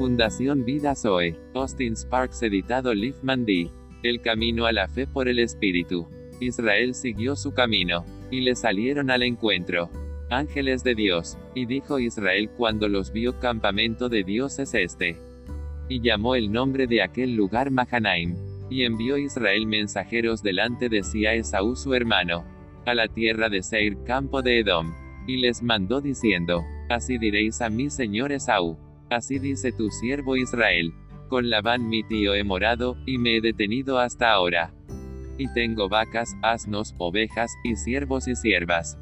Fundación Vida Zoe. Austin Sparks editado Liefman D. El camino a la fe por el Espíritu. Israel siguió su camino, y le salieron al encuentro. Ángeles de Dios. Y dijo Israel cuando los vio campamento de Dios es este. Y llamó el nombre de aquel lugar Mahanaim. Y envió Israel mensajeros delante de sí a Esaú su hermano, a la tierra de Seir, campo de Edom. Y les mandó diciendo, Así diréis a mi señor Esaú. Así dice tu siervo Israel. Con Labán mi tío he morado, y me he detenido hasta ahora. Y tengo vacas, asnos, ovejas, y siervos y siervas.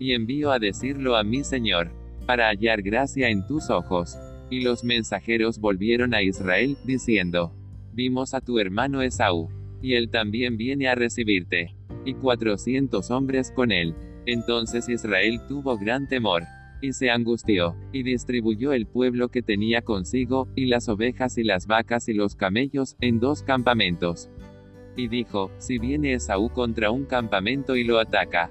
Y envío a decirlo a mi señor, para hallar gracia en tus ojos. Y los mensajeros volvieron a Israel, diciendo, Vimos a tu hermano Esaú, y él también viene a recibirte. Y cuatrocientos hombres con él. Entonces Israel tuvo gran temor, y se angustió, y distribuyó el pueblo que tenía consigo, y las ovejas y las vacas y los camellos, en dos campamentos. Y dijo, si viene Esaú contra un campamento y lo ataca,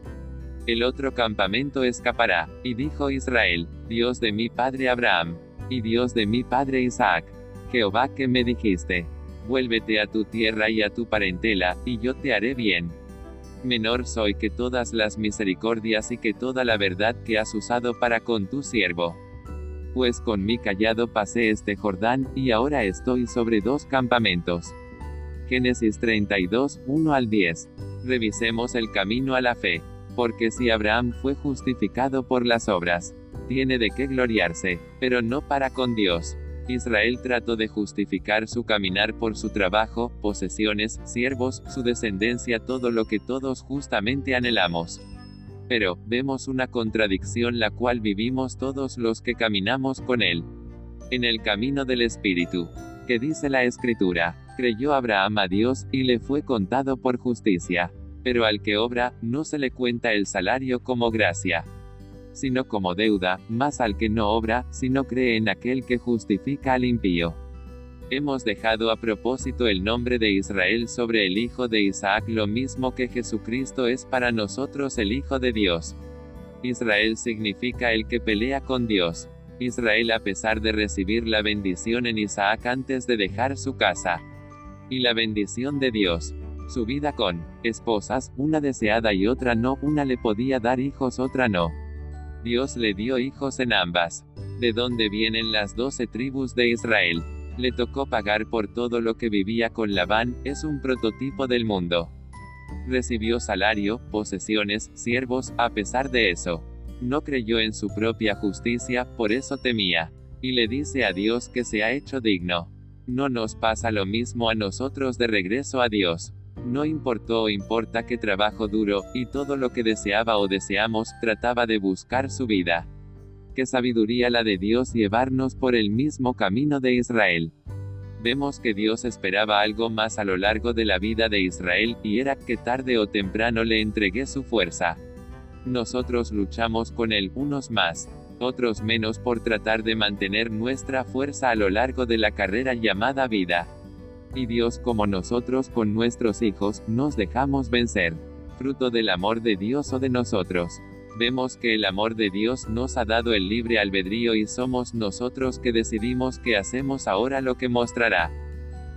el otro campamento escapará. Y dijo Israel, Dios de mi padre Abraham, y Dios de mi padre Isaac, Jehová que me dijiste, vuélvete a tu tierra y a tu parentela, y yo te haré bien menor soy que todas las misericordias y que toda la verdad que has usado para con tu siervo. Pues con mi callado pasé este Jordán, y ahora estoy sobre dos campamentos. Génesis 32, 1 al 10. Revisemos el camino a la fe. Porque si Abraham fue justificado por las obras, tiene de qué gloriarse, pero no para con Dios. Israel trató de justificar su caminar por su trabajo, posesiones, siervos, su descendencia, todo lo que todos justamente anhelamos. Pero, vemos una contradicción la cual vivimos todos los que caminamos con Él. En el camino del Espíritu. Que dice la Escritura, creyó Abraham a Dios, y le fue contado por justicia. Pero al que obra, no se le cuenta el salario como gracia sino como deuda, más al que no obra, sino cree en aquel que justifica al impío. Hemos dejado a propósito el nombre de Israel sobre el Hijo de Isaac lo mismo que Jesucristo es para nosotros el Hijo de Dios. Israel significa el que pelea con Dios. Israel a pesar de recibir la bendición en Isaac antes de dejar su casa. Y la bendición de Dios. Su vida con esposas, una deseada y otra no, una le podía dar hijos, otra no. Dios le dio hijos en ambas. ¿De dónde vienen las doce tribus de Israel? Le tocó pagar por todo lo que vivía con Labán, es un prototipo del mundo. Recibió salario, posesiones, siervos, a pesar de eso. No creyó en su propia justicia, por eso temía. Y le dice a Dios que se ha hecho digno. No nos pasa lo mismo a nosotros de regreso a Dios. No importó o importa qué trabajo duro, y todo lo que deseaba o deseamos, trataba de buscar su vida. Qué sabiduría la de Dios llevarnos por el mismo camino de Israel. Vemos que Dios esperaba algo más a lo largo de la vida de Israel, y era que tarde o temprano le entregué su fuerza. Nosotros luchamos con él, unos más, otros menos por tratar de mantener nuestra fuerza a lo largo de la carrera llamada vida y Dios como nosotros con nuestros hijos, nos dejamos vencer. Fruto del amor de Dios o de nosotros. Vemos que el amor de Dios nos ha dado el libre albedrío y somos nosotros que decidimos que hacemos ahora lo que mostrará.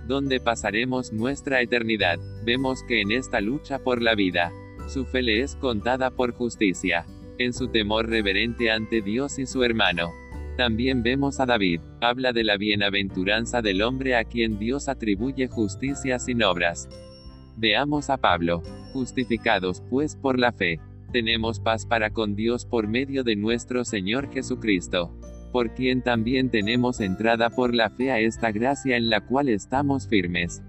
Donde pasaremos nuestra eternidad. Vemos que en esta lucha por la vida, su fe le es contada por justicia. En su temor reverente ante Dios y su hermano. También vemos a David, habla de la bienaventuranza del hombre a quien Dios atribuye justicia sin obras. Veamos a Pablo, justificados pues por la fe, tenemos paz para con Dios por medio de nuestro Señor Jesucristo, por quien también tenemos entrada por la fe a esta gracia en la cual estamos firmes.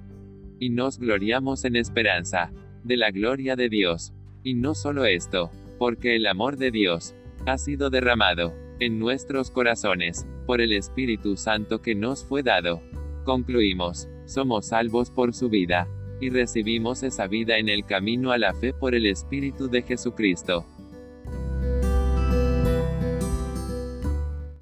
Y nos gloriamos en esperanza, de la gloria de Dios. Y no solo esto, porque el amor de Dios, ha sido derramado en nuestros corazones, por el Espíritu Santo que nos fue dado. Concluimos, somos salvos por su vida, y recibimos esa vida en el camino a la fe por el Espíritu de Jesucristo.